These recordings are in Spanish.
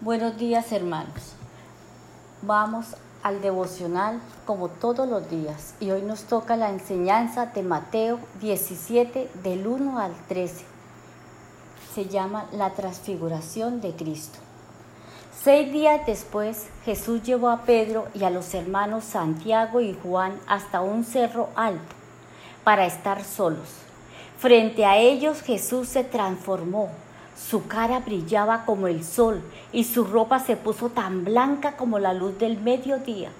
Buenos días hermanos. Vamos al devocional como todos los días y hoy nos toca la enseñanza de Mateo 17 del 1 al 13. Se llama la transfiguración de Cristo. Seis días después Jesús llevó a Pedro y a los hermanos Santiago y Juan hasta un cerro alto para estar solos. Frente a ellos Jesús se transformó su cara brillaba como el sol y su ropa se puso tan blanca como la luz del mediodía.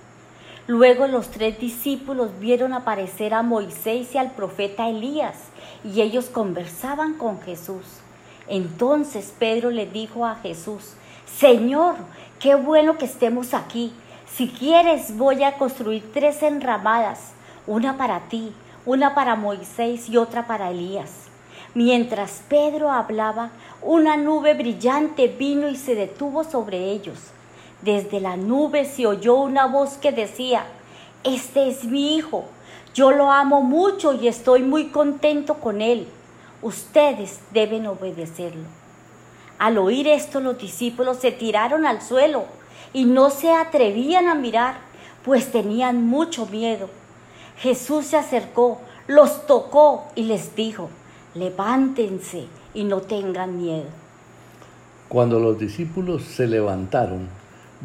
Luego los tres discípulos vieron aparecer a Moisés y al profeta Elías y ellos conversaban con Jesús. Entonces Pedro le dijo a Jesús, Señor, qué bueno que estemos aquí. Si quieres voy a construir tres enramadas, una para ti, una para Moisés y otra para Elías. Mientras Pedro hablaba, una nube brillante vino y se detuvo sobre ellos. Desde la nube se oyó una voz que decía, Este es mi hijo, yo lo amo mucho y estoy muy contento con él. Ustedes deben obedecerlo. Al oír esto los discípulos se tiraron al suelo y no se atrevían a mirar, pues tenían mucho miedo. Jesús se acercó, los tocó y les dijo, levántense y no tengan miedo. Cuando los discípulos se levantaron,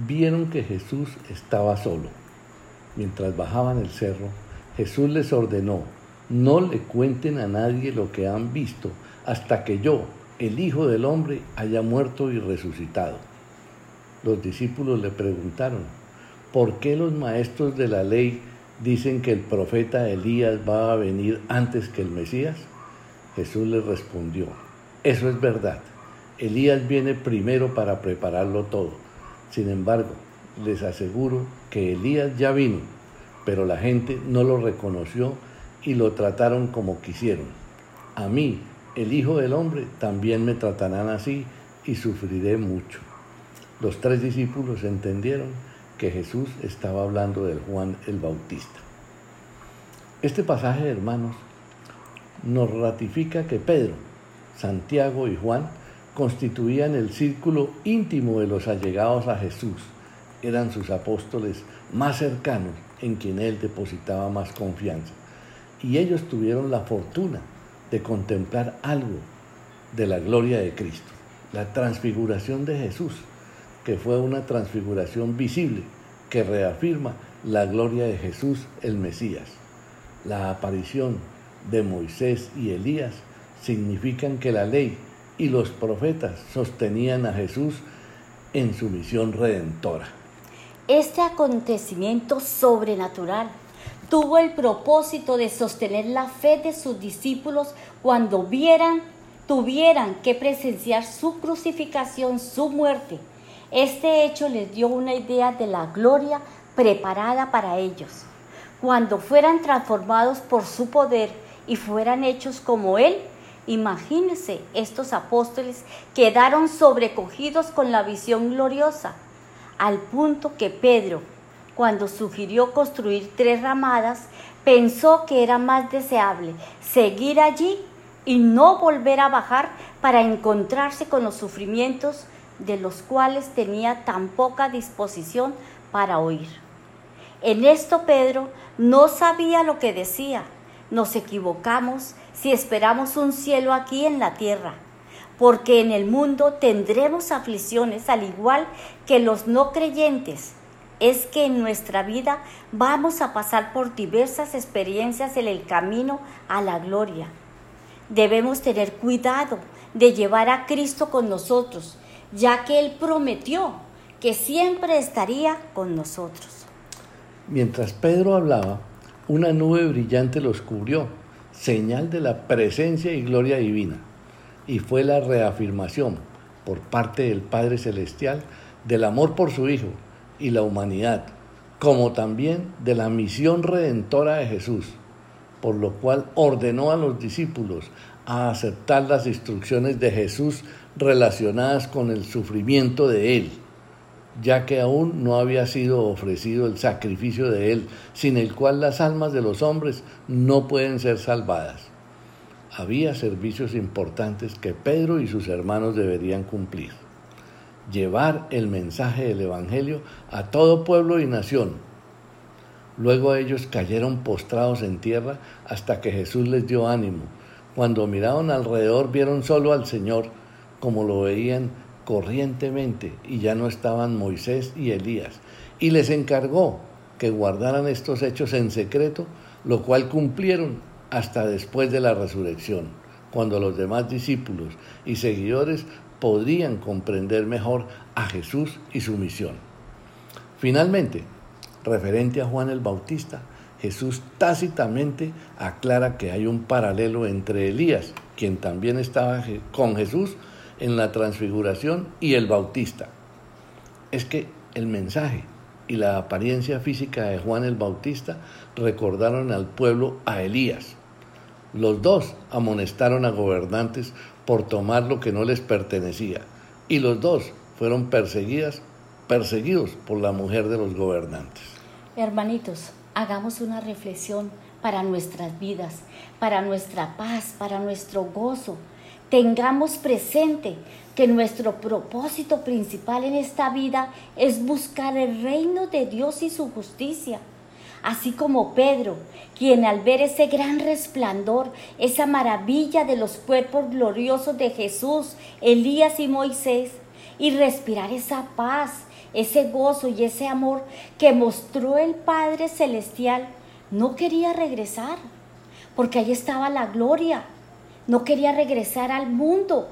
vieron que Jesús estaba solo. Mientras bajaban el cerro, Jesús les ordenó, no le cuenten a nadie lo que han visto hasta que yo, el Hijo del Hombre, haya muerto y resucitado. Los discípulos le preguntaron, ¿por qué los maestros de la ley dicen que el profeta Elías va a venir antes que el Mesías? Jesús les respondió, eso es verdad. Elías viene primero para prepararlo todo. Sin embargo, les aseguro que Elías ya vino, pero la gente no lo reconoció y lo trataron como quisieron. A mí, el Hijo del Hombre, también me tratarán así y sufriré mucho. Los tres discípulos entendieron que Jesús estaba hablando del Juan el Bautista. Este pasaje, hermanos, nos ratifica que Pedro, Santiago y Juan constituían el círculo íntimo de los allegados a Jesús. Eran sus apóstoles más cercanos en quien él depositaba más confianza. Y ellos tuvieron la fortuna de contemplar algo de la gloria de Cristo, la transfiguración de Jesús, que fue una transfiguración visible que reafirma la gloria de Jesús el Mesías, la aparición de Moisés y Elías significan que la ley y los profetas sostenían a Jesús en su misión redentora. Este acontecimiento sobrenatural tuvo el propósito de sostener la fe de sus discípulos cuando vieran, tuvieran que presenciar su crucificación, su muerte. Este hecho les dio una idea de la gloria preparada para ellos. Cuando fueran transformados por su poder, y fueran hechos como Él. Imagínense, estos apóstoles quedaron sobrecogidos con la visión gloriosa, al punto que Pedro, cuando sugirió construir tres ramadas, pensó que era más deseable seguir allí y no volver a bajar para encontrarse con los sufrimientos de los cuales tenía tan poca disposición para oír. En esto Pedro no sabía lo que decía, nos equivocamos si esperamos un cielo aquí en la tierra, porque en el mundo tendremos aflicciones al igual que los no creyentes. Es que en nuestra vida vamos a pasar por diversas experiencias en el camino a la gloria. Debemos tener cuidado de llevar a Cristo con nosotros, ya que Él prometió que siempre estaría con nosotros. Mientras Pedro hablaba, una nube brillante los cubrió, señal de la presencia y gloria divina, y fue la reafirmación por parte del Padre Celestial del amor por su Hijo y la humanidad, como también de la misión redentora de Jesús, por lo cual ordenó a los discípulos a aceptar las instrucciones de Jesús relacionadas con el sufrimiento de Él ya que aún no había sido ofrecido el sacrificio de Él, sin el cual las almas de los hombres no pueden ser salvadas. Había servicios importantes que Pedro y sus hermanos deberían cumplir. llevar el mensaje del Evangelio a todo pueblo y nación. Luego ellos cayeron postrados en tierra hasta que Jesús les dio ánimo. Cuando miraron alrededor vieron solo al Señor, como lo veían corrientemente, y ya no estaban Moisés y Elías. Y les encargó que guardaran estos hechos en secreto, lo cual cumplieron hasta después de la resurrección, cuando los demás discípulos y seguidores podrían comprender mejor a Jesús y su misión. Finalmente, referente a Juan el Bautista, Jesús tácitamente aclara que hay un paralelo entre Elías, quien también estaba con Jesús en la transfiguración, y el Bautista. Es que el mensaje y la apariencia física de Juan el Bautista recordaron al pueblo a Elías. Los dos amonestaron a gobernantes por tomar lo que no les pertenecía, y los dos fueron perseguidas, perseguidos por la mujer de los gobernantes. Hermanitos, hagamos una reflexión para nuestras vidas, para nuestra paz, para nuestro gozo. Tengamos presente que nuestro propósito principal en esta vida es buscar el reino de Dios y su justicia. Así como Pedro, quien al ver ese gran resplandor, esa maravilla de los cuerpos gloriosos de Jesús, Elías y Moisés, y respirar esa paz, ese gozo y ese amor que mostró el Padre Celestial, no quería regresar, porque ahí estaba la gloria, no quería regresar al mundo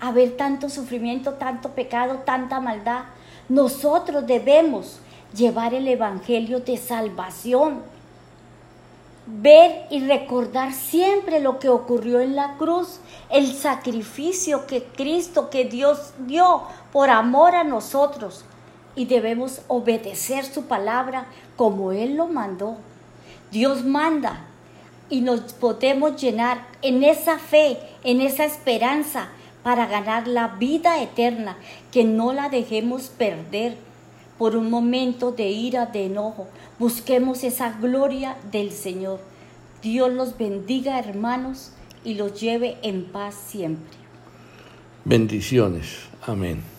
a ver tanto sufrimiento, tanto pecado, tanta maldad. Nosotros debemos llevar el Evangelio de salvación. Ver y recordar siempre lo que ocurrió en la cruz, el sacrificio que Cristo, que Dios dio por amor a nosotros. Y debemos obedecer su palabra como Él lo mandó. Dios manda y nos podemos llenar en esa fe, en esa esperanza para ganar la vida eterna, que no la dejemos perder por un momento de ira, de enojo. Busquemos esa gloria del Señor. Dios los bendiga, hermanos, y los lleve en paz siempre. Bendiciones. Amén.